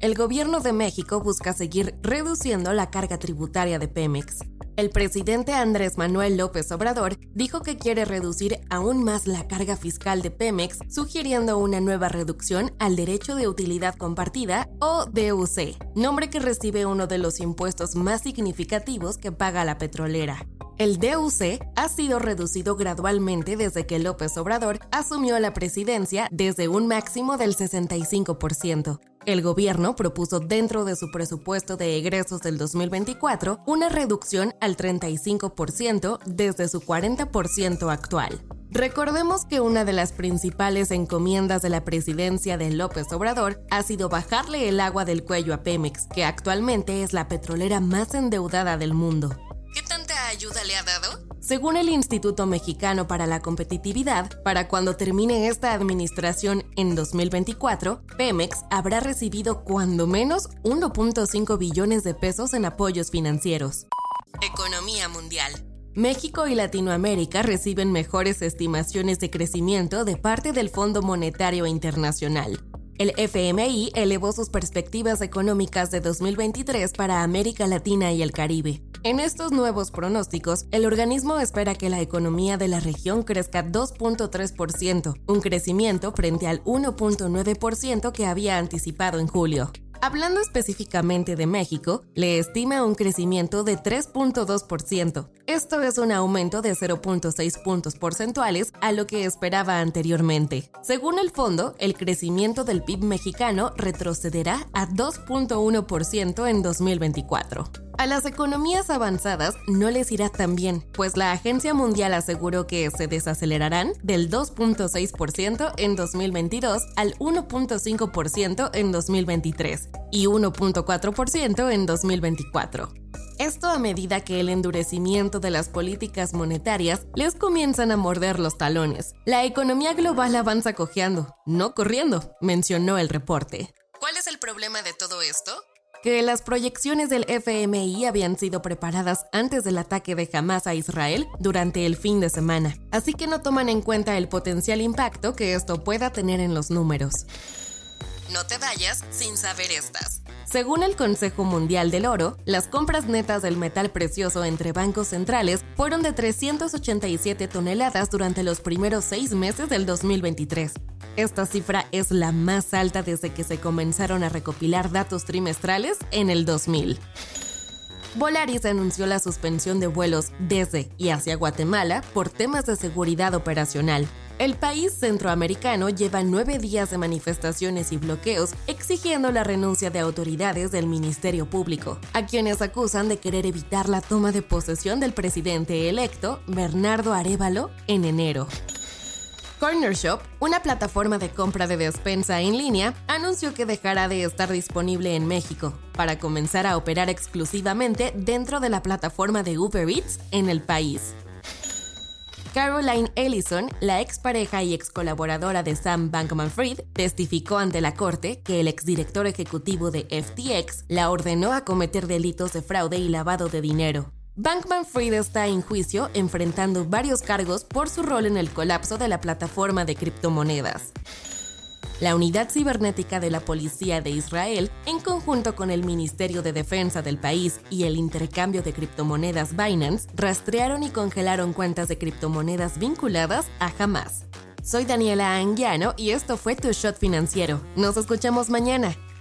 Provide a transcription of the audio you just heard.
El gobierno de México busca seguir reduciendo la carga tributaria de Pemex. El presidente Andrés Manuel López Obrador dijo que quiere reducir aún más la carga fiscal de Pemex, sugiriendo una nueva reducción al derecho de utilidad compartida o DUC, nombre que recibe uno de los impuestos más significativos que paga la petrolera. El DUC ha sido reducido gradualmente desde que López Obrador asumió la presidencia desde un máximo del 65%. El gobierno propuso dentro de su presupuesto de egresos del 2024 una reducción al 35% desde su 40% actual. Recordemos que una de las principales encomiendas de la presidencia de López Obrador ha sido bajarle el agua del cuello a Pemex, que actualmente es la petrolera más endeudada del mundo. ¿Qué tanta ayuda le ha dado? Según el Instituto Mexicano para la Competitividad, para cuando termine esta administración en 2024, Pemex habrá recibido cuando menos 1.5 billones de pesos en apoyos financieros. Economía mundial. México y Latinoamérica reciben mejores estimaciones de crecimiento de parte del Fondo Monetario Internacional. El FMI elevó sus perspectivas económicas de 2023 para América Latina y el Caribe. En estos nuevos pronósticos, el organismo espera que la economía de la región crezca 2.3%, un crecimiento frente al 1.9% que había anticipado en julio. Hablando específicamente de México, le estima un crecimiento de 3.2%. Esto es un aumento de 0.6 puntos porcentuales a lo que esperaba anteriormente. Según el fondo, el crecimiento del PIB mexicano retrocederá a 2.1% en 2024. A las economías avanzadas no les irá tan bien, pues la Agencia Mundial aseguró que se desacelerarán del 2.6% en 2022 al 1.5% en 2023 y 1.4% en 2024. Esto a medida que el endurecimiento de las políticas monetarias les comienzan a morder los talones. La economía global avanza cojeando, no corriendo, mencionó el reporte. ¿Cuál es el problema de todo esto? Que las proyecciones del FMI habían sido preparadas antes del ataque de Hamas a Israel durante el fin de semana, así que no toman en cuenta el potencial impacto que esto pueda tener en los números. No te vayas sin saber estas. Según el Consejo Mundial del Oro, las compras netas del metal precioso entre bancos centrales fueron de 387 toneladas durante los primeros seis meses del 2023, esta cifra es la más alta desde que se comenzaron a recopilar datos trimestrales en el 2000. Volaris anunció la suspensión de vuelos desde y hacia Guatemala por temas de seguridad operacional. El país centroamericano lleva nueve días de manifestaciones y bloqueos exigiendo la renuncia de autoridades del Ministerio Público, a quienes acusan de querer evitar la toma de posesión del presidente electo, Bernardo Arevalo, en enero. Corner Shop, una plataforma de compra de despensa en línea, anunció que dejará de estar disponible en México para comenzar a operar exclusivamente dentro de la plataforma de Uber Eats en el país. Caroline Ellison, la expareja y ex colaboradora de Sam Bankman Fried, testificó ante la corte que el exdirector ejecutivo de FTX la ordenó a cometer delitos de fraude y lavado de dinero. Bankman Fried está en juicio enfrentando varios cargos por su rol en el colapso de la plataforma de criptomonedas. La unidad cibernética de la Policía de Israel, en conjunto con el Ministerio de Defensa del país y el intercambio de criptomonedas Binance, rastrearon y congelaron cuentas de criptomonedas vinculadas a Hamas. Soy Daniela Anguiano y esto fue Tu Shot Financiero. Nos escuchamos mañana.